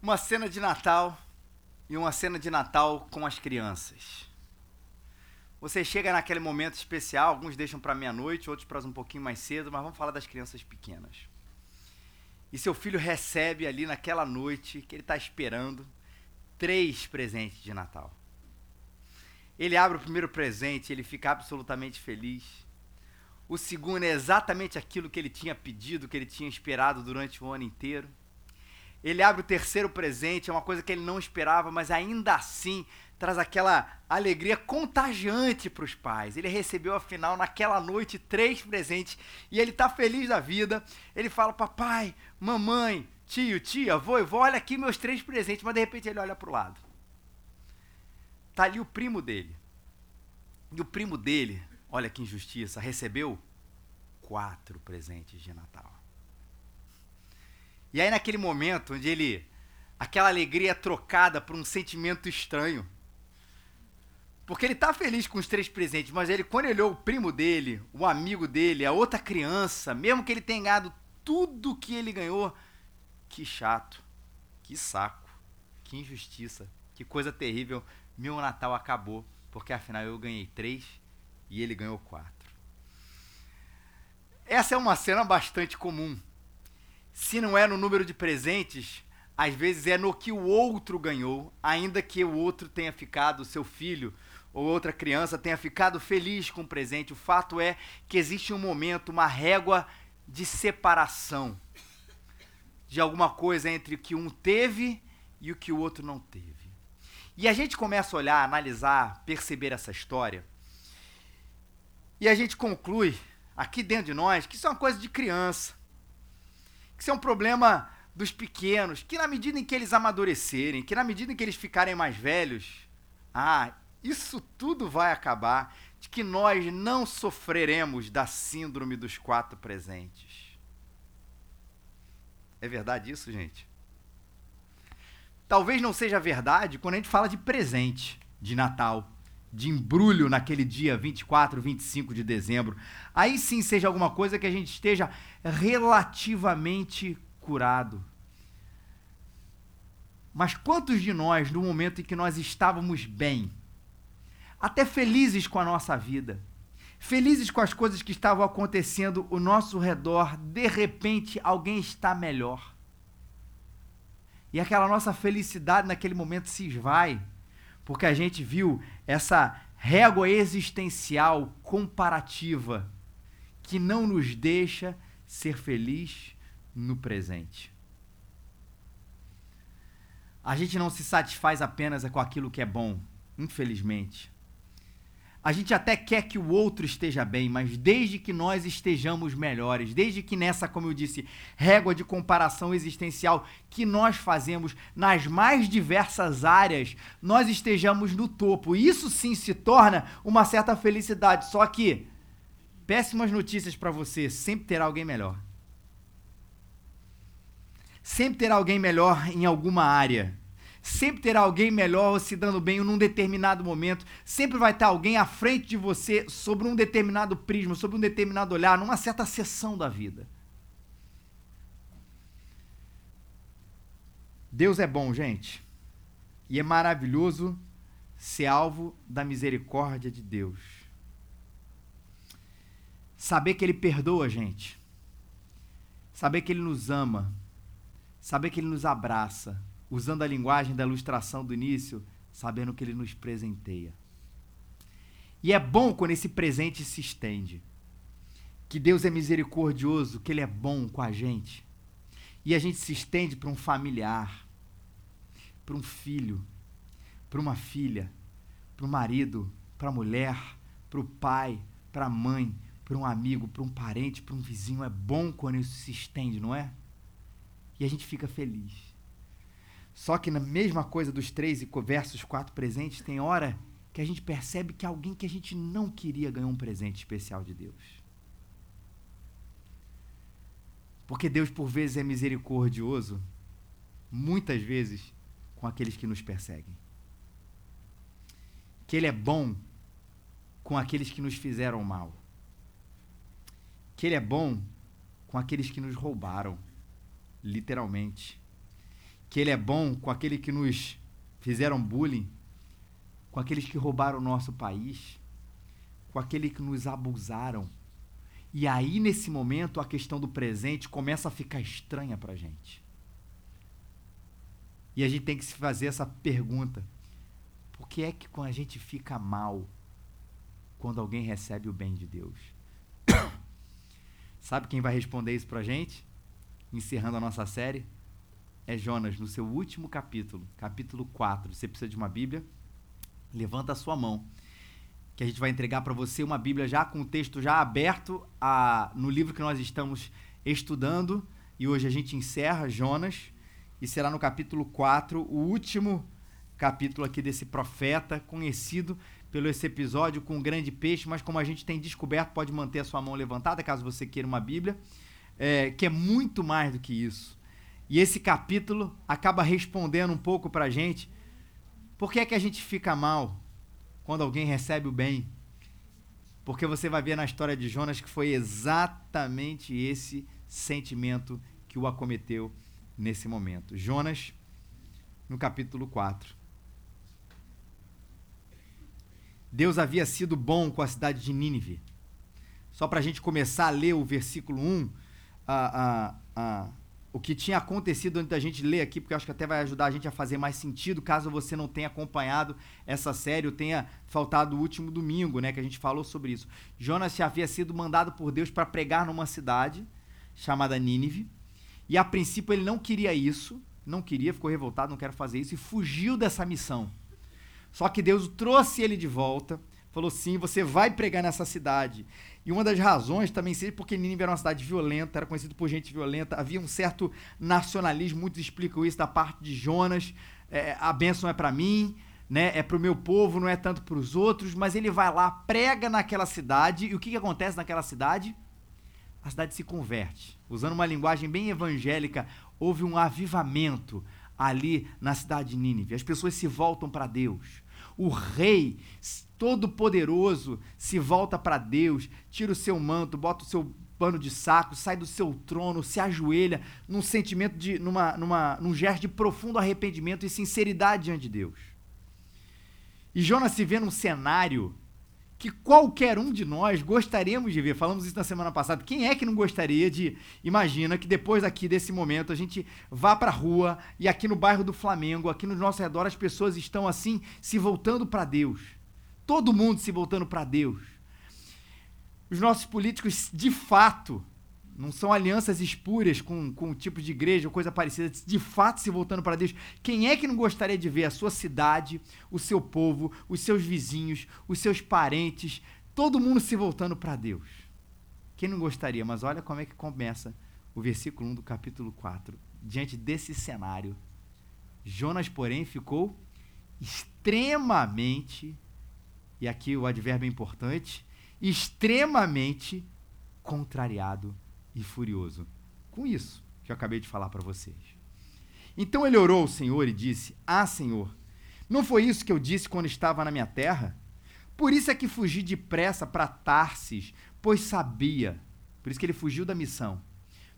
Uma cena de Natal e uma cena de Natal com as crianças. Você chega naquele momento especial, alguns deixam para meia-noite, outros para um pouquinho mais cedo, mas vamos falar das crianças pequenas. E seu filho recebe ali naquela noite que ele está esperando três presentes de Natal. Ele abre o primeiro presente, ele fica absolutamente feliz. O segundo é exatamente aquilo que ele tinha pedido, que ele tinha esperado durante o ano inteiro. Ele abre o terceiro presente, é uma coisa que ele não esperava, mas ainda assim traz aquela alegria contagiante para os pais. Ele recebeu, afinal, naquela noite, três presentes e ele está feliz da vida. Ele fala: Papai, mamãe, tio, tia, avô, vou, olha aqui meus três presentes. Mas de repente ele olha para o lado. Tá ali o primo dele. E o primo dele, olha que injustiça, recebeu quatro presentes de Natal. E aí naquele momento onde ele aquela alegria é trocada por um sentimento estranho. Porque ele tá feliz com os três presentes, mas ele quando ele olhou o primo dele, o amigo dele, a outra criança, mesmo que ele tenha ganhado tudo que ele ganhou, que chato, que saco, que injustiça, que coisa terrível. Meu Natal acabou, porque afinal eu ganhei três e ele ganhou quatro. Essa é uma cena bastante comum se não é no número de presentes, às vezes é no que o outro ganhou, ainda que o outro tenha ficado, seu filho ou outra criança tenha ficado feliz com o presente. O fato é que existe um momento, uma régua de separação de alguma coisa entre o que um teve e o que o outro não teve. E a gente começa a olhar, analisar, perceber essa história. E a gente conclui, aqui dentro de nós, que isso é uma coisa de criança que isso é um problema dos pequenos, que na medida em que eles amadurecerem, que na medida em que eles ficarem mais velhos, ah, isso tudo vai acabar, de que nós não sofreremos da síndrome dos quatro presentes. É verdade isso, gente? Talvez não seja verdade quando a gente fala de presente de Natal de embrulho naquele dia 24, 25 de dezembro. Aí sim seja alguma coisa que a gente esteja relativamente curado. Mas quantos de nós, no momento em que nós estávamos bem, até felizes com a nossa vida, felizes com as coisas que estavam acontecendo ao nosso redor, de repente alguém está melhor. E aquela nossa felicidade naquele momento se esvai porque a gente viu essa régua existencial comparativa que não nos deixa ser feliz no presente. A gente não se satisfaz apenas com aquilo que é bom, infelizmente. A gente até quer que o outro esteja bem, mas desde que nós estejamos melhores, desde que nessa, como eu disse, régua de comparação existencial que nós fazemos nas mais diversas áreas, nós estejamos no topo. Isso sim se torna uma certa felicidade. Só que, péssimas notícias para você: sempre terá alguém melhor. Sempre terá alguém melhor em alguma área. Sempre terá alguém melhor se dando bem num determinado momento. Sempre vai ter alguém à frente de você sobre um determinado prisma, sobre um determinado olhar, numa certa seção da vida. Deus é bom, gente. E é maravilhoso ser alvo da misericórdia de Deus. Saber que Ele perdoa a gente. Saber que Ele nos ama. Saber que Ele nos abraça usando a linguagem da ilustração do início, sabendo que ele nos presenteia. E é bom quando esse presente se estende. Que Deus é misericordioso, que Ele é bom com a gente. E a gente se estende para um familiar, para um filho, para uma filha, para o marido, para a mulher, para o pai, para a mãe, para um amigo, para um parente, para um vizinho. É bom quando isso se estende, não é? E a gente fica feliz. Só que na mesma coisa dos três e versos quatro presentes, tem hora que a gente percebe que alguém que a gente não queria ganhou um presente especial de Deus. Porque Deus, por vezes, é misericordioso, muitas vezes, com aqueles que nos perseguem. Que Ele é bom com aqueles que nos fizeram mal. Que Ele é bom com aqueles que nos roubaram, literalmente que Ele é bom com aquele que nos fizeram bullying, com aqueles que roubaram o nosso país, com aqueles que nos abusaram. E aí, nesse momento, a questão do presente começa a ficar estranha para a gente. E a gente tem que se fazer essa pergunta: por que é que a gente fica mal quando alguém recebe o bem de Deus? Sabe quem vai responder isso para a gente? Encerrando a nossa série? É Jonas, no seu último capítulo, capítulo 4. Você precisa de uma Bíblia? Levanta a sua mão que a gente vai entregar para você uma Bíblia já com o texto já aberto a, no livro que nós estamos estudando. E hoje a gente encerra Jonas e será no capítulo 4, o último capítulo aqui desse profeta, conhecido pelo esse episódio com o grande peixe, mas como a gente tem descoberto, pode manter a sua mão levantada caso você queira uma Bíblia, é, que é muito mais do que isso. E esse capítulo acaba respondendo um pouco para a gente por que é que a gente fica mal quando alguém recebe o bem. Porque você vai ver na história de Jonas que foi exatamente esse sentimento que o acometeu nesse momento. Jonas, no capítulo 4. Deus havia sido bom com a cidade de Nínive. Só para a gente começar a ler o versículo 1, a, a, a, o que tinha acontecido antes da gente ler aqui, porque acho que até vai ajudar a gente a fazer mais sentido, caso você não tenha acompanhado essa série ou tenha faltado o último domingo, né, que a gente falou sobre isso. Jonas havia sido mandado por Deus para pregar numa cidade chamada Nínive, e a princípio ele não queria isso, não queria, ficou revoltado, não quero fazer isso, e fugiu dessa missão. Só que Deus trouxe ele de volta, falou: sim, você vai pregar nessa cidade. E uma das razões também seja porque Nínive era uma cidade violenta, era conhecido por gente violenta, havia um certo nacionalismo, muitos explicam isso da parte de Jonas, é, a bênção é para mim, né, é para o meu povo, não é tanto para os outros, mas ele vai lá, prega naquela cidade, e o que, que acontece naquela cidade? A cidade se converte. Usando uma linguagem bem evangélica, houve um avivamento ali na cidade de Nínive. As pessoas se voltam para Deus. O rei todo-poderoso se volta para Deus, tira o seu manto, bota o seu pano de saco, sai do seu trono, se ajoelha num sentimento de numa, numa num gesto de profundo arrependimento e sinceridade diante de Deus. E Jonas se vê num cenário que qualquer um de nós gostaríamos de ver. Falamos isso na semana passada. Quem é que não gostaria de. Imagina que depois aqui desse momento a gente vá para a rua e aqui no bairro do Flamengo, aqui no nosso redor, as pessoas estão assim se voltando para Deus todo mundo se voltando para Deus. Os nossos políticos, de fato, não são alianças espúrias com, com o tipo de igreja ou coisa parecida, de fato se voltando para Deus. Quem é que não gostaria de ver a sua cidade, o seu povo, os seus vizinhos, os seus parentes, todo mundo se voltando para Deus? Quem não gostaria? Mas olha como é que começa o versículo 1 do capítulo 4. Diante desse cenário, Jonas, porém, ficou extremamente e aqui o advérbio é importante, extremamente contrariado e furioso. Com isso que eu acabei de falar para vocês. Então ele orou ao Senhor e disse: Ah, Senhor, não foi isso que eu disse quando estava na minha terra? Por isso é que fugi depressa para Tarsis, pois sabia, por isso que ele fugiu da missão,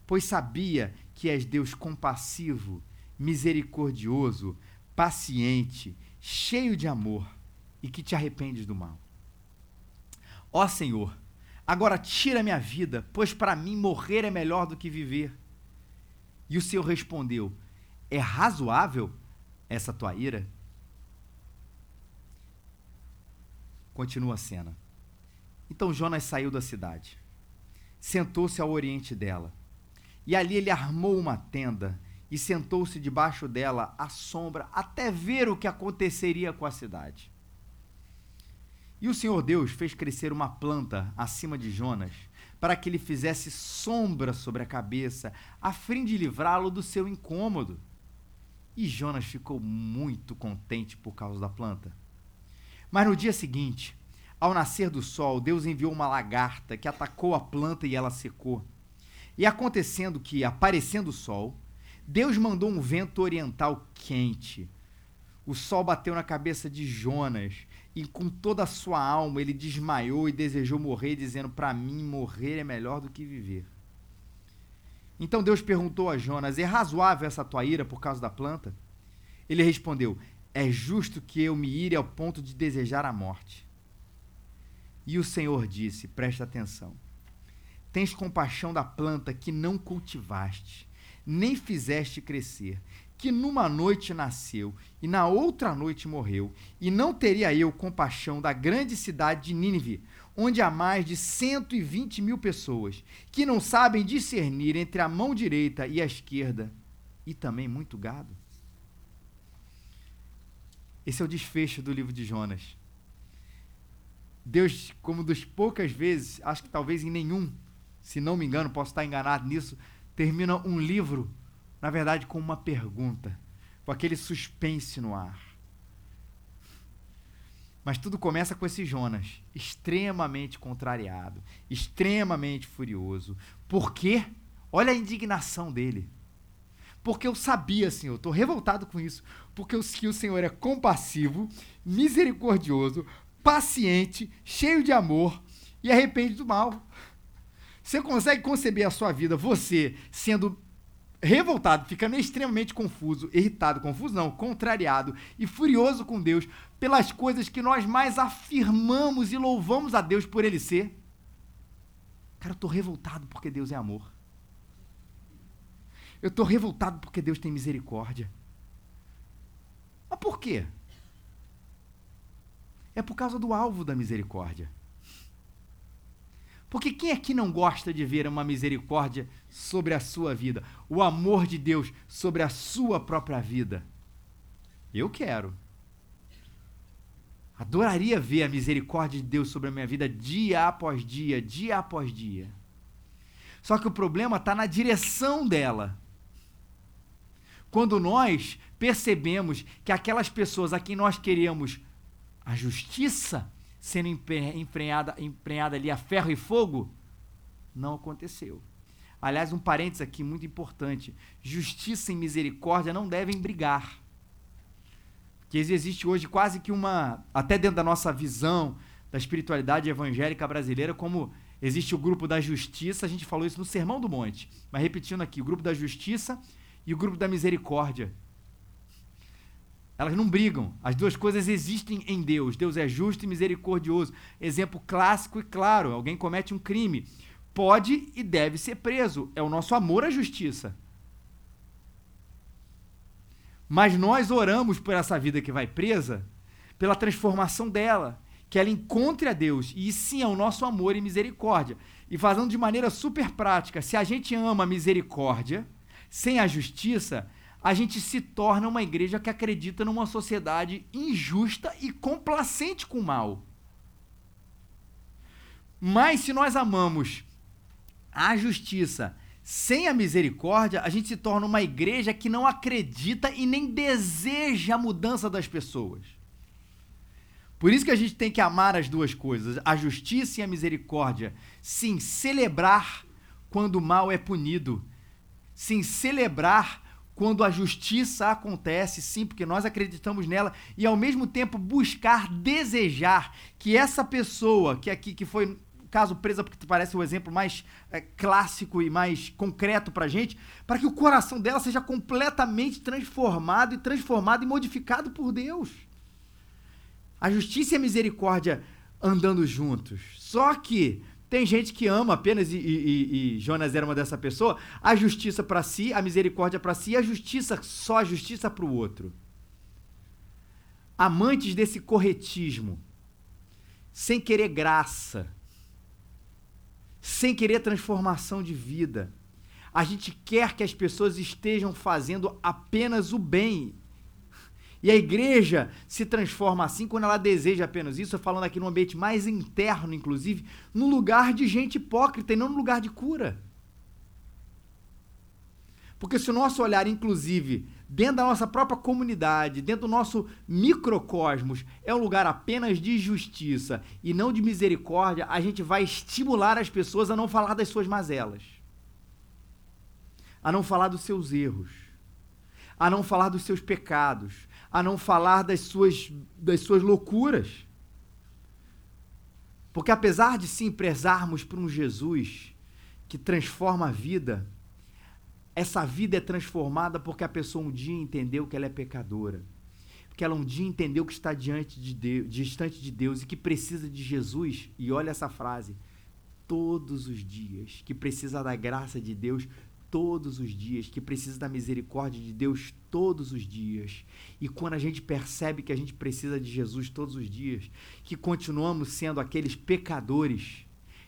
pois sabia que és Deus compassivo, misericordioso, paciente, cheio de amor e que te arrependes do mal. Ó Senhor, agora tira minha vida, pois para mim morrer é melhor do que viver. E o Senhor respondeu: É razoável essa tua ira? Continua a cena. Então Jonas saiu da cidade, sentou-se ao oriente dela, e ali ele armou uma tenda e sentou-se debaixo dela à sombra até ver o que aconteceria com a cidade. E o Senhor Deus fez crescer uma planta acima de Jonas, para que ele fizesse sombra sobre a cabeça, a fim de livrá-lo do seu incômodo. E Jonas ficou muito contente por causa da planta. Mas no dia seguinte, ao nascer do sol, Deus enviou uma lagarta que atacou a planta e ela secou. E acontecendo que, aparecendo o sol, Deus mandou um vento oriental quente. O sol bateu na cabeça de Jonas e com toda a sua alma ele desmaiou e desejou morrer, dizendo: Para mim, morrer é melhor do que viver. Então Deus perguntou a Jonas: É razoável essa tua ira por causa da planta? Ele respondeu: É justo que eu me ire ao ponto de desejar a morte. E o Senhor disse: Presta atenção. Tens compaixão da planta que não cultivaste, nem fizeste crescer, que numa noite nasceu e na outra noite morreu, e não teria eu compaixão da grande cidade de Nínive, onde há mais de 120 mil pessoas que não sabem discernir entre a mão direita e a esquerda, e também muito gado? Esse é o desfecho do livro de Jonas. Deus, como das poucas vezes, acho que talvez em nenhum, se não me engano, posso estar enganado nisso, termina um livro, na verdade, com uma pergunta, com aquele suspense no ar. Mas tudo começa com esse Jonas, extremamente contrariado, extremamente furioso. Por quê? Olha a indignação dele. Porque eu sabia, Senhor, estou revoltado com isso, porque eu que o Senhor é compassivo, misericordioso, paciente, cheio de amor e arrepende do mal. Você consegue conceber a sua vida, você sendo revoltado, ficando extremamente confuso, irritado, confuso não, contrariado e furioso com Deus pelas coisas que nós mais afirmamos e louvamos a Deus por ele ser. Cara, eu estou revoltado porque Deus é amor. Eu estou revoltado porque Deus tem misericórdia. Mas por quê? É por causa do alvo da misericórdia. Porque quem aqui não gosta de ver uma misericórdia sobre a sua vida? O amor de Deus sobre a sua própria vida? Eu quero. Adoraria ver a misericórdia de Deus sobre a minha vida dia após dia, dia após dia. Só que o problema está na direção dela. Quando nós percebemos que aquelas pessoas a quem nós queríamos a justiça, sendo emprenhada, emprenhada ali a ferro e fogo, não aconteceu. Aliás, um parênteses aqui muito importante: justiça e misericórdia não devem brigar. Porque existe hoje quase que uma, até dentro da nossa visão da espiritualidade evangélica brasileira, como existe o grupo da justiça, a gente falou isso no Sermão do Monte, mas repetindo aqui: o grupo da justiça e o grupo da misericórdia. Elas não brigam. As duas coisas existem em Deus. Deus é justo e misericordioso. Exemplo clássico e claro: alguém comete um crime. Pode e deve ser preso. É o nosso amor à justiça. Mas nós oramos por essa vida que vai presa, pela transformação dela, que ela encontre a Deus. E sim é o nosso amor e misericórdia. E fazendo de maneira super prática, se a gente ama a misericórdia, sem a justiça, a gente se torna uma igreja que acredita numa sociedade injusta e complacente com o mal. Mas se nós amamos a justiça sem a misericórdia, a gente se torna uma igreja que não acredita e nem deseja a mudança das pessoas. Por isso que a gente tem que amar as duas coisas, a justiça e a misericórdia. Sim, celebrar quando o mal é punido. Sim, celebrar quando a justiça acontece, sim, porque nós acreditamos nela, e ao mesmo tempo buscar desejar que essa pessoa, que aqui que foi caso presa, porque parece o exemplo mais é, clássico e mais concreto para gente, para que o coração dela seja completamente transformado e transformado e modificado por Deus. A justiça e a misericórdia andando juntos. Só que tem gente que ama apenas, e, e, e Jonas era uma dessa pessoa, a justiça para si, a misericórdia para si, e a justiça, só a justiça para o outro. Amantes desse corretismo, sem querer graça, sem querer transformação de vida. A gente quer que as pessoas estejam fazendo apenas o bem e a igreja se transforma assim quando ela deseja apenas isso, falando aqui no ambiente mais interno, inclusive, no lugar de gente hipócrita e não no lugar de cura. Porque se o nosso olhar, inclusive, dentro da nossa própria comunidade, dentro do nosso microcosmos, é um lugar apenas de justiça e não de misericórdia, a gente vai estimular as pessoas a não falar das suas mazelas, a não falar dos seus erros, a não falar dos seus pecados, a não falar das suas, das suas loucuras. Porque apesar de sim prezarmos por um Jesus que transforma a vida, essa vida é transformada porque a pessoa um dia entendeu que ela é pecadora. Porque ela um dia entendeu que está diante de Deus, distante de Deus e que precisa de Jesus. E olha essa frase: todos os dias, que precisa da graça de Deus todos os dias, que precisa da misericórdia de Deus todos os dias. E quando a gente percebe que a gente precisa de Jesus todos os dias, que continuamos sendo aqueles pecadores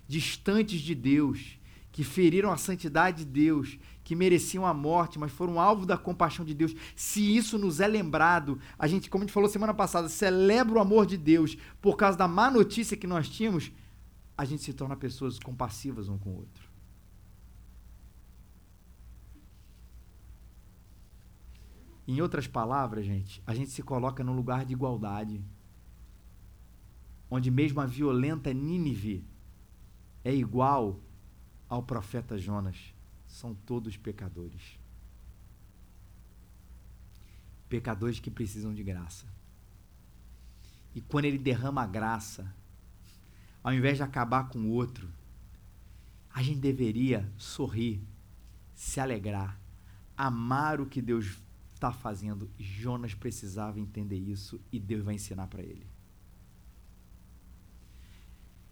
distantes de Deus, que feriram a santidade de Deus, que mereciam a morte, mas foram alvo da compaixão de Deus. Se isso nos é lembrado, a gente, como a gente falou semana passada, celebra o amor de Deus por causa da má notícia que nós tínhamos, a gente se torna pessoas compassivas um com o outro. Em outras palavras, gente, a gente se coloca num lugar de igualdade, onde mesmo a violenta Nínive é igual ao profeta Jonas. São todos pecadores. Pecadores que precisam de graça. E quando ele derrama a graça, ao invés de acabar com o outro, a gente deveria sorrir, se alegrar, amar o que Deus está fazendo. Jonas precisava entender isso e Deus vai ensinar para ele.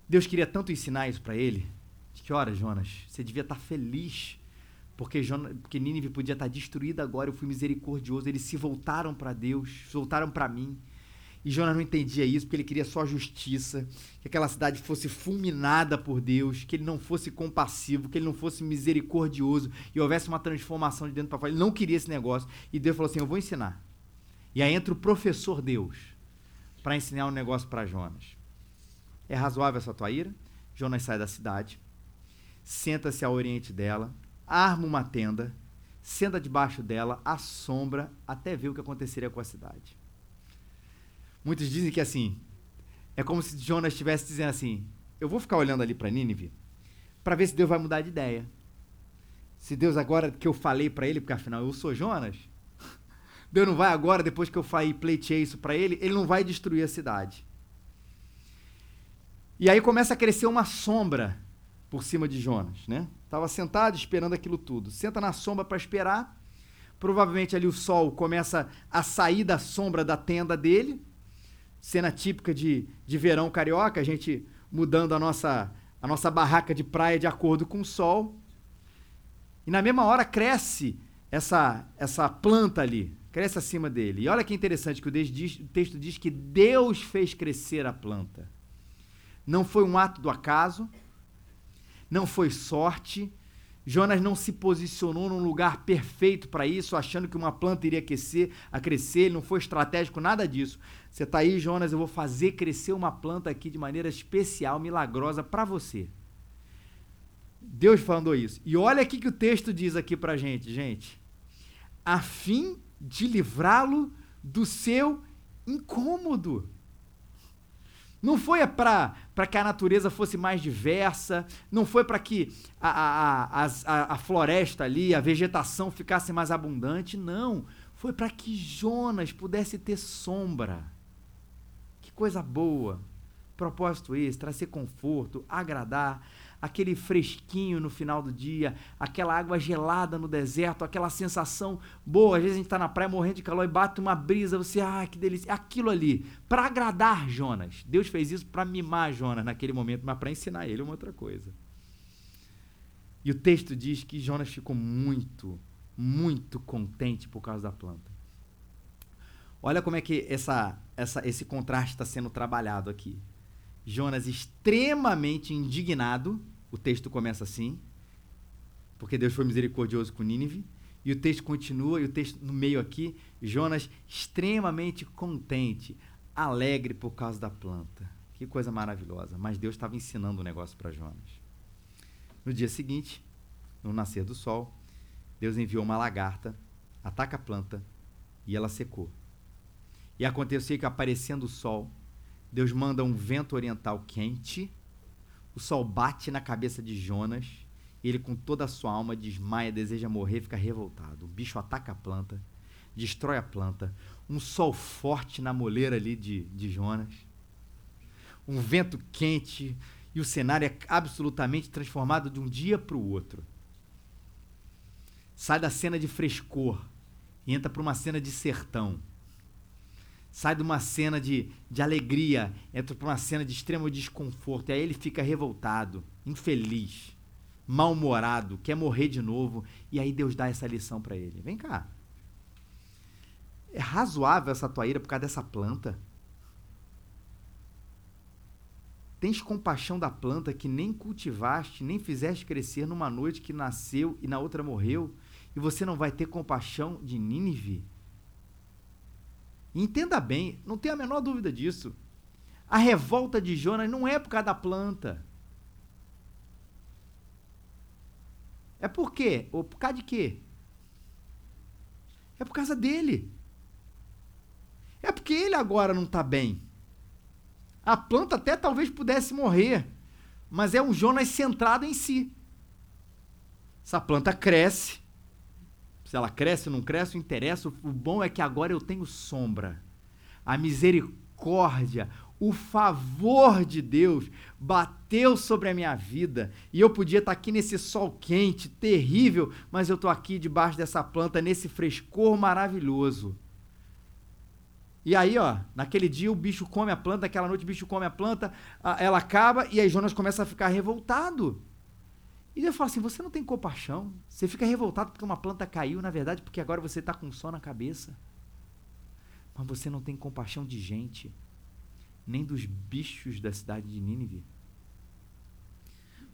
Deus queria tanto ensinar isso para ele. De que hora, Jonas? Você devia estar tá feliz porque, Jonas, porque Nínive podia estar tá destruída agora. Eu fui misericordioso. Eles se voltaram para Deus, voltaram para mim. E Jonas não entendia isso porque ele queria só justiça, que aquela cidade fosse fulminada por Deus, que ele não fosse compassivo, que ele não fosse misericordioso e houvesse uma transformação de dentro para fora. Ele não queria esse negócio. E Deus falou assim: Eu vou ensinar. E aí entra o professor Deus para ensinar um negócio para Jonas. É razoável essa tua ira? Jonas sai da cidade, senta-se ao oriente dela, arma uma tenda, senta debaixo dela, assombra até ver o que aconteceria com a cidade. Muitos dizem que assim, é como se Jonas estivesse dizendo assim: eu vou ficar olhando ali para Nínive para ver se Deus vai mudar de ideia. Se Deus agora que eu falei para ele, porque afinal eu sou Jonas, Deus não vai agora, depois que eu falei, pleiteei isso para ele, ele não vai destruir a cidade. E aí começa a crescer uma sombra por cima de Jonas, né? Tava sentado esperando aquilo tudo. Senta na sombra para esperar. Provavelmente ali o sol começa a sair da sombra da tenda dele cena típica de, de verão carioca, a gente mudando a nossa, a nossa barraca de praia de acordo com o sol. E na mesma hora cresce essa, essa planta ali, cresce acima dele. E olha que interessante que o, texto diz que Deus fez crescer a planta. Não foi um ato do acaso, não foi sorte, Jonas não se posicionou num lugar perfeito para isso, achando que uma planta iria aquecer, a crescer, ele não foi estratégico, nada disso. Você está aí, Jonas, eu vou fazer crescer uma planta aqui de maneira especial, milagrosa para você. Deus falando isso. E olha aqui que o texto diz aqui para gente, gente. A fim de livrá-lo do seu incômodo. Não foi para que a natureza fosse mais diversa, não foi para que a, a, a, a, floresta ali, a vegetação ficasse mais abundante, não. Foi para que Jonas pudesse ter sombra. Que coisa boa. Propósito esse, trazer conforto, agradar aquele fresquinho no final do dia, aquela água gelada no deserto, aquela sensação boa. Às vezes a gente está na praia morrendo de calor e bate uma brisa, você, ah, que delícia. Aquilo ali, para agradar Jonas. Deus fez isso para mimar Jonas naquele momento, mas para ensinar ele uma outra coisa. E o texto diz que Jonas ficou muito, muito contente por causa da planta. Olha como é que essa, essa, esse contraste está sendo trabalhado aqui. Jonas extremamente indignado, o texto começa assim, porque Deus foi misericordioso com Nínive, e o texto continua, e o texto no meio aqui, Jonas extremamente contente, alegre por causa da planta. Que coisa maravilhosa. Mas Deus estava ensinando um negócio para Jonas. No dia seguinte, no nascer do sol, Deus enviou uma lagarta, ataca a planta e ela secou. E aconteceu que aparecendo o sol, Deus manda um vento oriental quente, o sol bate na cabeça de Jonas, e ele, com toda a sua alma, desmaia, deseja morrer, fica revoltado. O bicho ataca a planta, destrói a planta, um sol forte na moleira ali de, de Jonas, um vento quente, e o cenário é absolutamente transformado de um dia para o outro. sai da cena de frescor e entra para uma cena de sertão. Sai de uma cena de, de alegria, entra para uma cena de extremo desconforto. E aí ele fica revoltado, infeliz, mal-humorado, quer morrer de novo. E aí Deus dá essa lição para ele: vem cá. É razoável essa tua ira por causa dessa planta? Tens compaixão da planta que nem cultivaste, nem fizeste crescer numa noite que nasceu e na outra morreu, e você não vai ter compaixão de Nínive? Entenda bem, não tenha a menor dúvida disso. A revolta de Jonas não é por causa da planta. É por quê? Ou por causa de quê? É por causa dele. É porque ele agora não está bem. A planta até talvez pudesse morrer, mas é um Jonas centrado em si. Essa planta cresce. Se ela cresce ou não cresce, não interessa. O bom é que agora eu tenho sombra. A misericórdia, o favor de Deus bateu sobre a minha vida e eu podia estar aqui nesse sol quente, terrível, mas eu estou aqui debaixo dessa planta, nesse frescor maravilhoso. E aí, ó, naquele dia o bicho come a planta, aquela noite o bicho come a planta, ela acaba e aí Jonas começa a ficar revoltado. E Deus fala assim: você não tem compaixão, você fica revoltado porque uma planta caiu, na verdade, porque agora você está com sol na cabeça. Mas você não tem compaixão de gente, nem dos bichos da cidade de Nínive.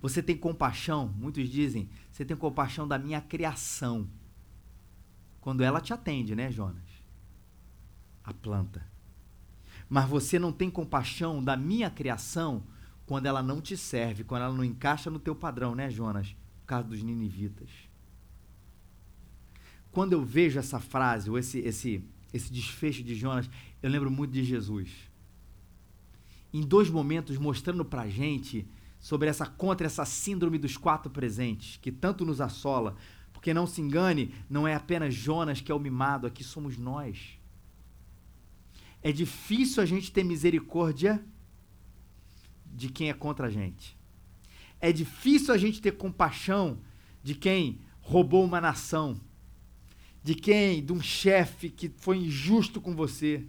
Você tem compaixão, muitos dizem, você tem compaixão da minha criação. Quando ela te atende, né, Jonas? a planta. Mas você não tem compaixão da minha criação quando ela não te serve, quando ela não encaixa no teu padrão, né, Jonas? Por causa dos ninivitas. Quando eu vejo essa frase, ou esse, esse, esse desfecho de Jonas, eu lembro muito de Jesus. Em dois momentos, mostrando pra gente sobre essa contra essa síndrome dos quatro presentes, que tanto nos assola. Porque não se engane, não é apenas Jonas que é o mimado, aqui somos nós. É difícil a gente ter misericórdia de quem é contra a gente. É difícil a gente ter compaixão de quem roubou uma nação, de quem, de um chefe que foi injusto com você.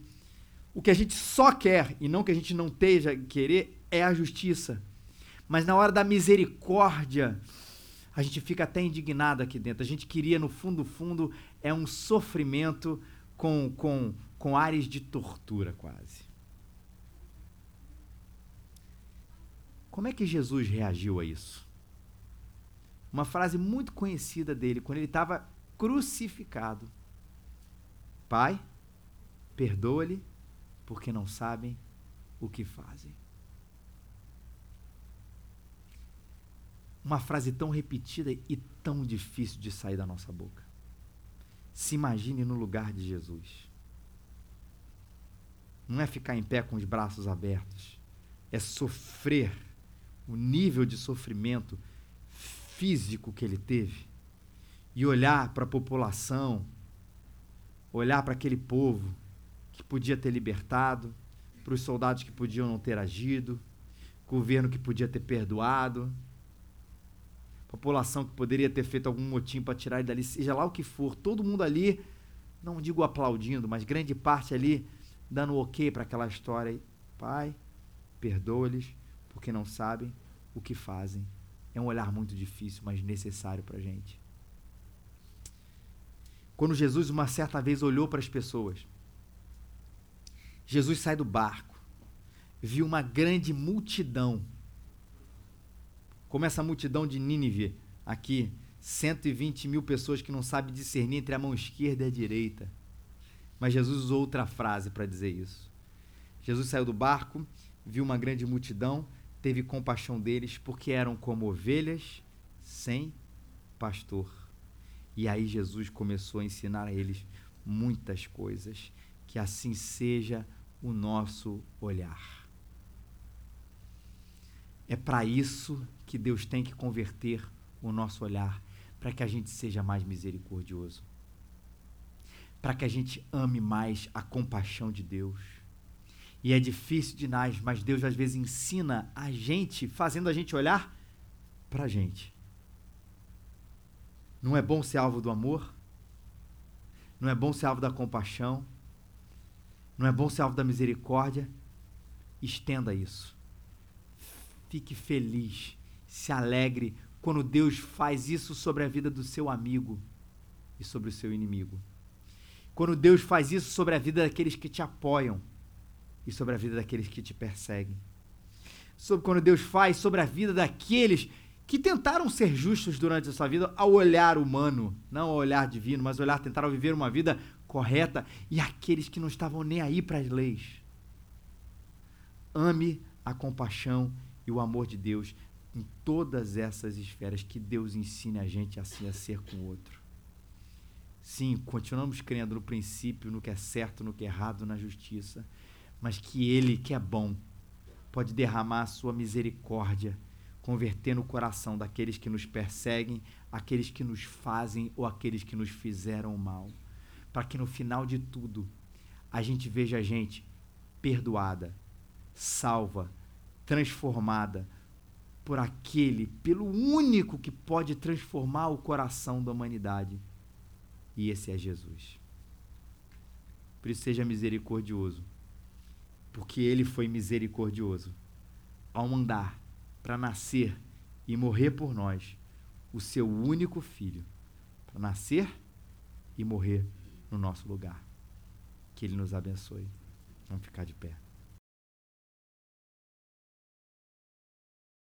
O que a gente só quer, e não que a gente não esteja querer, é a justiça. Mas na hora da misericórdia, a gente fica até indignado aqui dentro. A gente queria, no fundo, fundo, é um sofrimento com, com com ares de tortura quase. Como é que Jesus reagiu a isso? Uma frase muito conhecida dele, quando ele estava crucificado: Pai, perdoa-lhe, porque não sabem o que fazem. Uma frase tão repetida e tão difícil de sair da nossa boca. Se imagine no lugar de Jesus. Não é ficar em pé com os braços abertos. É sofrer o nível de sofrimento físico que ele teve e olhar para a população, olhar para aquele povo que podia ter libertado, para os soldados que podiam não ter agido, governo que podia ter perdoado, população que poderia ter feito algum motim para tirar ele dali, seja lá o que for, todo mundo ali, não digo aplaudindo, mas grande parte ali dando ok para aquela história. Pai, perdoa-lhes, porque não sabem o que fazem. É um olhar muito difícil, mas necessário para a gente. Quando Jesus, uma certa vez, olhou para as pessoas, Jesus sai do barco, viu uma grande multidão, como essa multidão de Nínive, aqui, 120 mil pessoas que não sabem discernir entre a mão esquerda e a direita. Mas Jesus usou outra frase para dizer isso. Jesus saiu do barco, viu uma grande multidão, teve compaixão deles, porque eram como ovelhas sem pastor. E aí Jesus começou a ensinar a eles muitas coisas. Que assim seja o nosso olhar. É para isso que Deus tem que converter o nosso olhar, para que a gente seja mais misericordioso para que a gente ame mais a compaixão de Deus. E é difícil de nós, mas Deus às vezes ensina a gente, fazendo a gente olhar para a gente. Não é bom ser alvo do amor? Não é bom ser alvo da compaixão? Não é bom ser alvo da misericórdia? Estenda isso. Fique feliz, se alegre quando Deus faz isso sobre a vida do seu amigo e sobre o seu inimigo. Quando Deus faz isso sobre a vida daqueles que te apoiam e sobre a vida daqueles que te perseguem. Sobre quando Deus faz sobre a vida daqueles que tentaram ser justos durante a sua vida ao olhar humano, não ao olhar divino, mas ao olhar tentaram viver uma vida correta e aqueles que não estavam nem aí para as leis. Ame a compaixão e o amor de Deus em todas essas esferas que Deus ensine a gente assim a ser com o outro. Sim, continuamos crendo no princípio, no que é certo, no que é errado, na justiça, mas que Ele, que é bom, pode derramar a sua misericórdia converter no coração daqueles que nos perseguem, aqueles que nos fazem ou aqueles que nos fizeram mal. Para que no final de tudo a gente veja a gente perdoada, salva, transformada por aquele, pelo único que pode transformar o coração da humanidade. E esse é Jesus. Por isso seja misericordioso, porque ele foi misericordioso ao mandar para nascer e morrer por nós, o seu único filho, para nascer e morrer no nosso lugar. Que ele nos abençoe. Vamos ficar de pé.